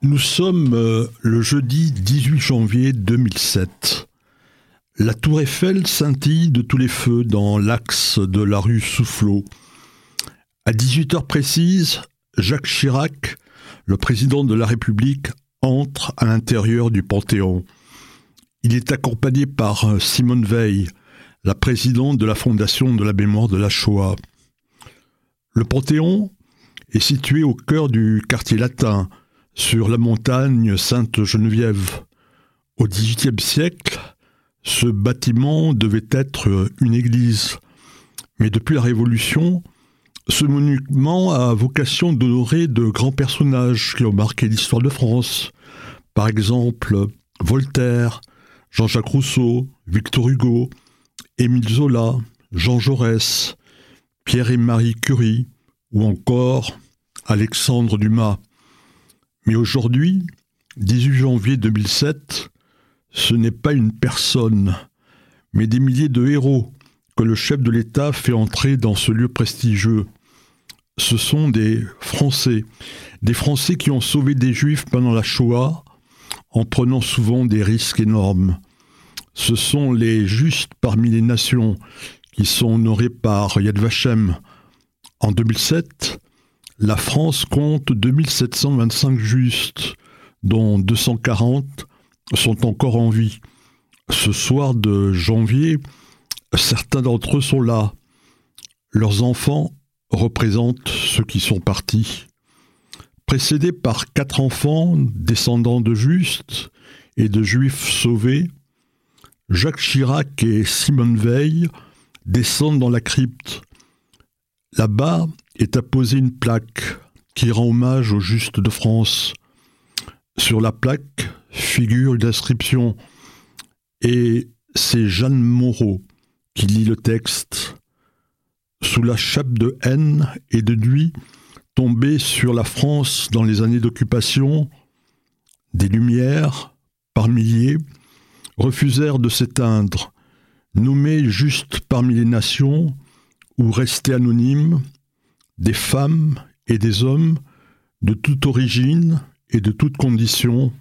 Nous sommes euh, le jeudi 18 janvier 2007. La tour Eiffel scintille de tous les feux dans l'axe de la rue Soufflot. À 18h précises, Jacques Chirac, le président de la République, entre à l'intérieur du Panthéon. Il est accompagné par euh, Simone Veil, la présidente de la Fondation de la mémoire de la Shoah. Le Panthéon est situé au cœur du quartier latin, sur la montagne Sainte-Geneviève. Au XVIIIe siècle, ce bâtiment devait être une église. Mais depuis la Révolution, ce monument a vocation d'honorer de grands personnages qui ont marqué l'histoire de France. Par exemple, Voltaire, Jean-Jacques Rousseau, Victor Hugo, Émile Zola, Jean Jaurès, Pierre et Marie Curie, ou encore Alexandre Dumas. Mais aujourd'hui, 18 janvier 2007, ce n'est pas une personne, mais des milliers de héros que le chef de l'État fait entrer dans ce lieu prestigieux. Ce sont des Français, des Français qui ont sauvé des Juifs pendant la Shoah en prenant souvent des risques énormes. Ce sont les justes parmi les nations qui sont honorés par Yad Vashem. En 2007, la France compte 2725 justes, dont 240 sont encore en vie. Ce soir de janvier, certains d'entre eux sont là. Leurs enfants représentent ceux qui sont partis. Précédés par quatre enfants descendants de justes et de juifs sauvés, Jacques Chirac et Simone Veil descendent dans la crypte. Là-bas, est apposée une plaque qui rend hommage aux justes de France. Sur la plaque figure une inscription et c'est Jeanne Moreau qui lit le texte. Sous la chape de haine et de nuit tombée sur la France dans les années d'occupation, des lumières, par milliers, refusèrent de s'éteindre, nommés juste parmi les nations ou restés anonymes, des femmes et des hommes de toute origine et de toute condition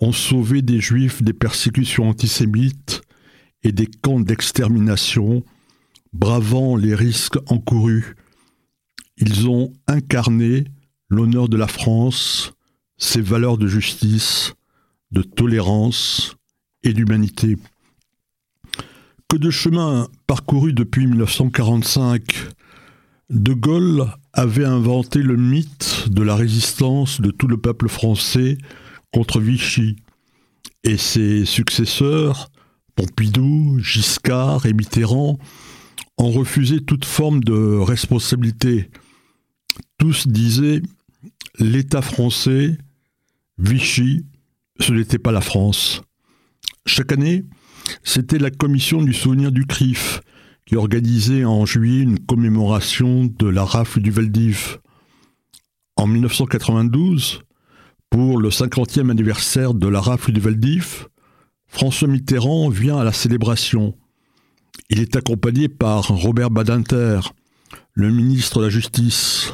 ont sauvé des juifs des persécutions antisémites et des camps d'extermination, bravant les risques encourus. Ils ont incarné l'honneur de la France, ses valeurs de justice, de tolérance et d'humanité. Que de chemin parcouru depuis 1945 de Gaulle avait inventé le mythe de la résistance de tout le peuple français contre Vichy, et ses successeurs, Pompidou, Giscard et Mitterrand, ont refusé toute forme de responsabilité. Tous disaient l'État français, Vichy, ce n'était pas la France. Chaque année, c'était la commission du souvenir du CRIF qui organisait en juillet une commémoration de la rafle du Veldiv. En 1992, pour le 50e anniversaire de la rafle du Veldiv, François Mitterrand vient à la célébration. Il est accompagné par Robert Badinter, le ministre de la Justice.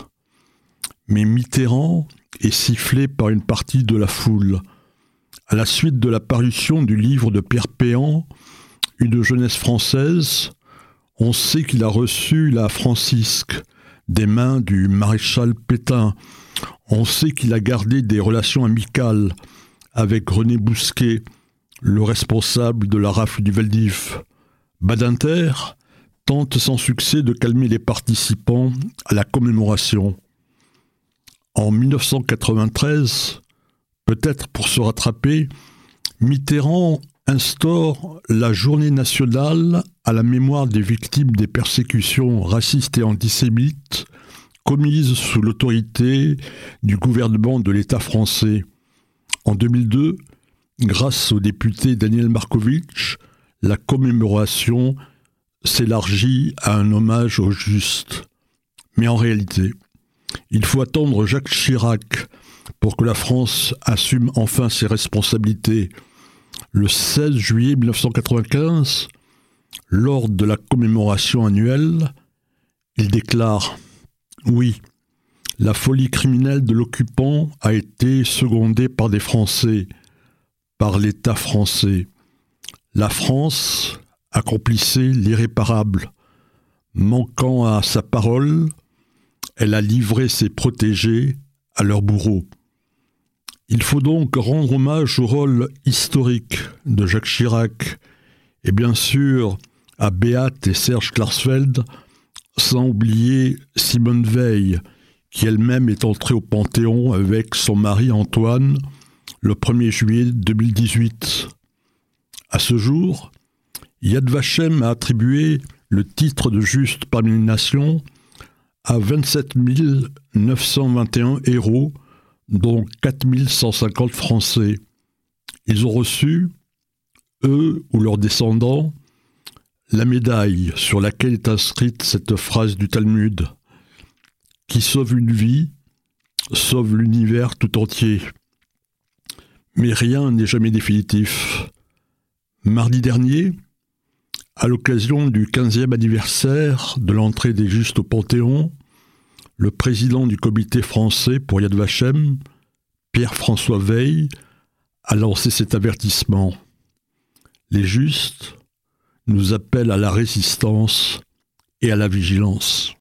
Mais Mitterrand est sifflé par une partie de la foule. À la suite de la parution du livre de Pierre Péan, Une jeunesse française, on sait qu'il a reçu la Francisque des mains du maréchal Pétain. On sait qu'il a gardé des relations amicales avec René Bousquet, le responsable de la rafle du Veldiv. Badinter tente sans succès de calmer les participants à la commémoration. En 1993, peut-être pour se rattraper, Mitterrand instaure la journée nationale à la mémoire des victimes des persécutions racistes et antisémites commises sous l'autorité du gouvernement de l'État français. En 2002, grâce au député Daniel Markovitch, la commémoration s'élargit à un hommage aux justes. Mais en réalité, il faut attendre Jacques Chirac pour que la France assume enfin ses responsabilités le 16 juillet 1995, lors de la commémoration annuelle, il déclare Oui, La folie criminelle de l'occupant a été secondée par des Français, par l'État français. La France accomplissait l'irréparable. Manquant à sa parole, elle a livré ses protégés à leurs bourreaux. Il faut donc rendre hommage au rôle historique de Jacques Chirac et bien sûr à Beat et Serge Klarsfeld, sans oublier Simone Veil, qui elle-même est entrée au Panthéon avec son mari Antoine le 1er juillet 2018. À ce jour, Yad Vashem a attribué le titre de juste parmi les nations à 27 921 héros, dont 4 150 Français. Ils ont reçu, eux ou leurs descendants, la médaille sur laquelle est inscrite cette phrase du Talmud Qui sauve une vie, sauve l'univers tout entier. Mais rien n'est jamais définitif. Mardi dernier, à l'occasion du 15e anniversaire de l'entrée des Justes au Panthéon, le président du comité français pour Yad Vashem, Pierre-François Veil, a lancé cet avertissement. Les Justes nous appellent à la résistance et à la vigilance.